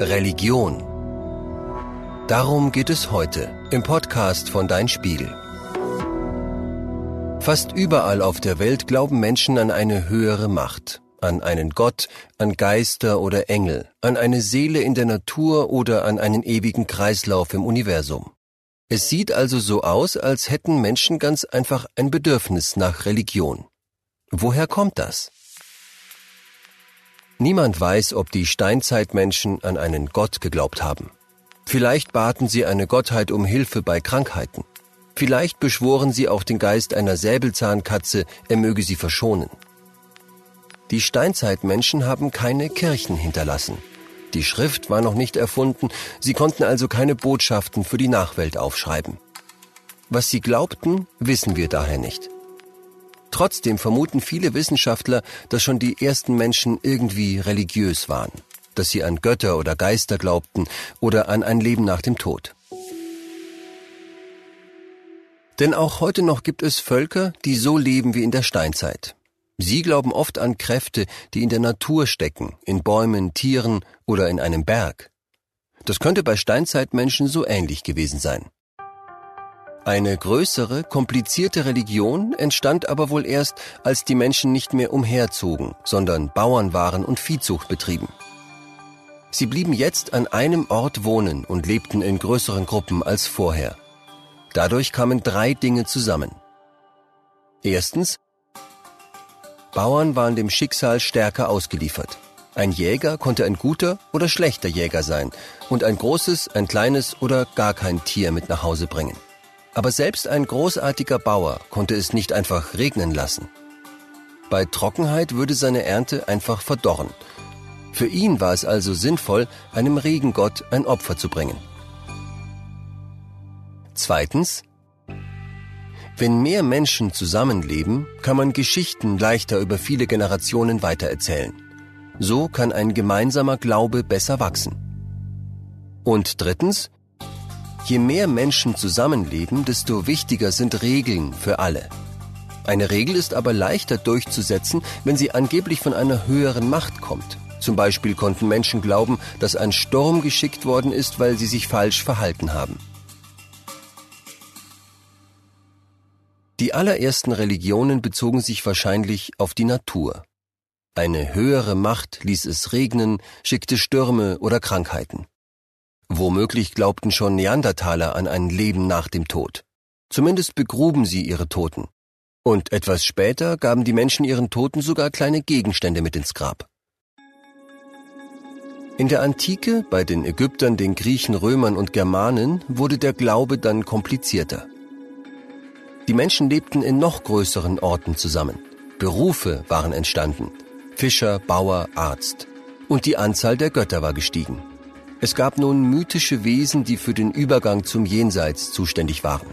Religion. Darum geht es heute im Podcast von Dein Spiegel. Fast überall auf der Welt glauben Menschen an eine höhere Macht, an einen Gott, an Geister oder Engel, an eine Seele in der Natur oder an einen ewigen Kreislauf im Universum. Es sieht also so aus, als hätten Menschen ganz einfach ein Bedürfnis nach Religion. Woher kommt das? Niemand weiß, ob die Steinzeitmenschen an einen Gott geglaubt haben. Vielleicht baten sie eine Gottheit um Hilfe bei Krankheiten. Vielleicht beschworen sie auch den Geist einer Säbelzahnkatze, er möge sie verschonen. Die Steinzeitmenschen haben keine Kirchen hinterlassen. Die Schrift war noch nicht erfunden, sie konnten also keine Botschaften für die Nachwelt aufschreiben. Was sie glaubten, wissen wir daher nicht. Trotzdem vermuten viele Wissenschaftler, dass schon die ersten Menschen irgendwie religiös waren, dass sie an Götter oder Geister glaubten oder an ein Leben nach dem Tod. Denn auch heute noch gibt es Völker, die so leben wie in der Steinzeit. Sie glauben oft an Kräfte, die in der Natur stecken, in Bäumen, Tieren oder in einem Berg. Das könnte bei Steinzeitmenschen so ähnlich gewesen sein. Eine größere, komplizierte Religion entstand aber wohl erst, als die Menschen nicht mehr umherzogen, sondern Bauern waren und Viehzucht betrieben. Sie blieben jetzt an einem Ort wohnen und lebten in größeren Gruppen als vorher. Dadurch kamen drei Dinge zusammen. Erstens, Bauern waren dem Schicksal stärker ausgeliefert. Ein Jäger konnte ein guter oder schlechter Jäger sein und ein großes, ein kleines oder gar kein Tier mit nach Hause bringen. Aber selbst ein großartiger Bauer konnte es nicht einfach regnen lassen. Bei Trockenheit würde seine Ernte einfach verdorren. Für ihn war es also sinnvoll, einem Regengott ein Opfer zu bringen. Zweitens, wenn mehr Menschen zusammenleben, kann man Geschichten leichter über viele Generationen weitererzählen. So kann ein gemeinsamer Glaube besser wachsen. Und drittens, Je mehr Menschen zusammenleben, desto wichtiger sind Regeln für alle. Eine Regel ist aber leichter durchzusetzen, wenn sie angeblich von einer höheren Macht kommt. Zum Beispiel konnten Menschen glauben, dass ein Sturm geschickt worden ist, weil sie sich falsch verhalten haben. Die allerersten Religionen bezogen sich wahrscheinlich auf die Natur. Eine höhere Macht ließ es regnen, schickte Stürme oder Krankheiten. Womöglich glaubten schon Neandertaler an ein Leben nach dem Tod. Zumindest begruben sie ihre Toten. Und etwas später gaben die Menschen ihren Toten sogar kleine Gegenstände mit ins Grab. In der Antike, bei den Ägyptern, den Griechen, Römern und Germanen, wurde der Glaube dann komplizierter. Die Menschen lebten in noch größeren Orten zusammen. Berufe waren entstanden. Fischer, Bauer, Arzt. Und die Anzahl der Götter war gestiegen. Es gab nun mythische Wesen, die für den Übergang zum Jenseits zuständig waren.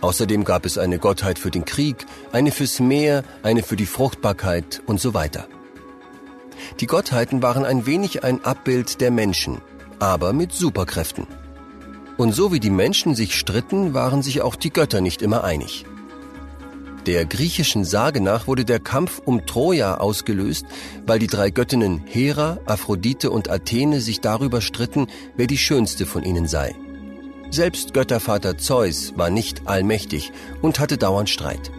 Außerdem gab es eine Gottheit für den Krieg, eine fürs Meer, eine für die Fruchtbarkeit und so weiter. Die Gottheiten waren ein wenig ein Abbild der Menschen, aber mit Superkräften. Und so wie die Menschen sich stritten, waren sich auch die Götter nicht immer einig. Der griechischen Sage nach wurde der Kampf um Troja ausgelöst, weil die drei Göttinnen Hera, Aphrodite und Athene sich darüber stritten, wer die schönste von ihnen sei. Selbst Göttervater Zeus war nicht allmächtig und hatte dauernd Streit.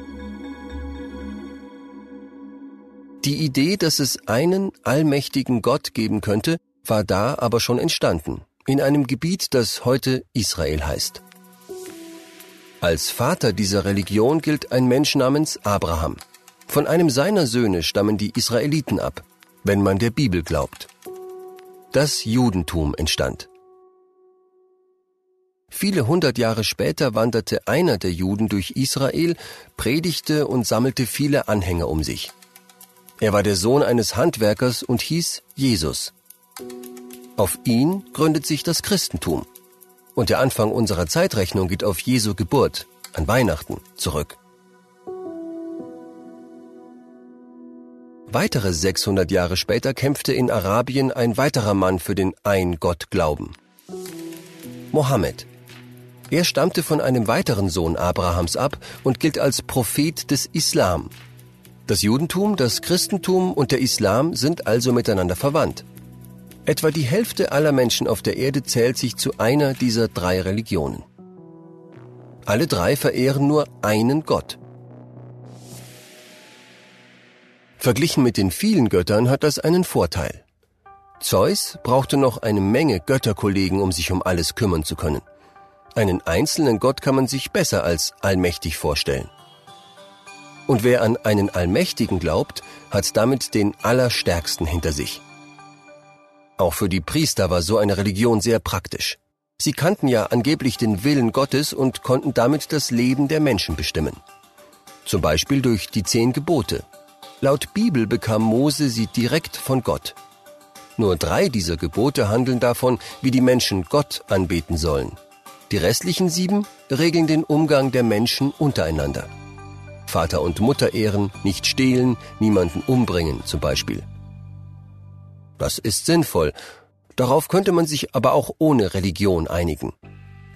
Die Idee, dass es einen allmächtigen Gott geben könnte, war da aber schon entstanden, in einem Gebiet, das heute Israel heißt. Als Vater dieser Religion gilt ein Mensch namens Abraham. Von einem seiner Söhne stammen die Israeliten ab, wenn man der Bibel glaubt. Das Judentum entstand. Viele hundert Jahre später wanderte einer der Juden durch Israel, predigte und sammelte viele Anhänger um sich. Er war der Sohn eines Handwerkers und hieß Jesus. Auf ihn gründet sich das Christentum. Und der Anfang unserer Zeitrechnung geht auf Jesu Geburt, an Weihnachten, zurück. Weitere 600 Jahre später kämpfte in Arabien ein weiterer Mann für den Ein-Gott-Glauben. Mohammed. Er stammte von einem weiteren Sohn Abrahams ab und gilt als Prophet des Islam. Das Judentum, das Christentum und der Islam sind also miteinander verwandt. Etwa die Hälfte aller Menschen auf der Erde zählt sich zu einer dieser drei Religionen. Alle drei verehren nur einen Gott. Verglichen mit den vielen Göttern hat das einen Vorteil. Zeus brauchte noch eine Menge Götterkollegen, um sich um alles kümmern zu können. Einen einzelnen Gott kann man sich besser als allmächtig vorstellen. Und wer an einen Allmächtigen glaubt, hat damit den Allerstärksten hinter sich. Auch für die Priester war so eine Religion sehr praktisch. Sie kannten ja angeblich den Willen Gottes und konnten damit das Leben der Menschen bestimmen. Zum Beispiel durch die zehn Gebote. Laut Bibel bekam Mose sie direkt von Gott. Nur drei dieser Gebote handeln davon, wie die Menschen Gott anbeten sollen. Die restlichen sieben regeln den Umgang der Menschen untereinander. Vater und Mutter ehren, nicht stehlen, niemanden umbringen zum Beispiel. Das ist sinnvoll. Darauf könnte man sich aber auch ohne Religion einigen.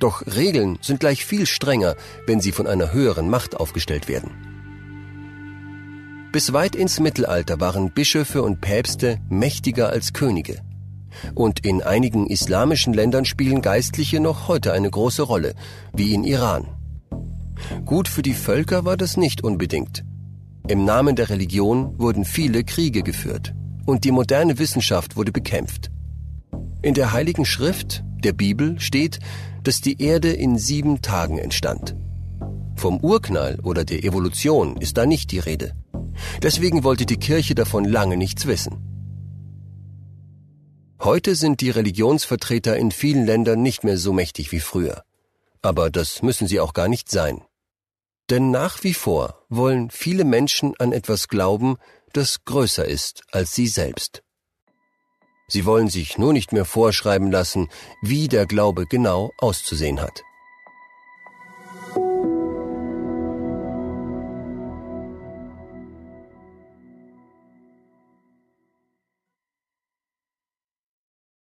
Doch Regeln sind gleich viel strenger, wenn sie von einer höheren Macht aufgestellt werden. Bis weit ins Mittelalter waren Bischöfe und Päpste mächtiger als Könige. Und in einigen islamischen Ländern spielen Geistliche noch heute eine große Rolle, wie in Iran. Gut für die Völker war das nicht unbedingt. Im Namen der Religion wurden viele Kriege geführt und die moderne Wissenschaft wurde bekämpft. In der Heiligen Schrift, der Bibel, steht, dass die Erde in sieben Tagen entstand. Vom Urknall oder der Evolution ist da nicht die Rede. Deswegen wollte die Kirche davon lange nichts wissen. Heute sind die Religionsvertreter in vielen Ländern nicht mehr so mächtig wie früher. Aber das müssen sie auch gar nicht sein. Denn nach wie vor wollen viele Menschen an etwas glauben, das größer ist als sie selbst. Sie wollen sich nur nicht mehr vorschreiben lassen, wie der Glaube genau auszusehen hat.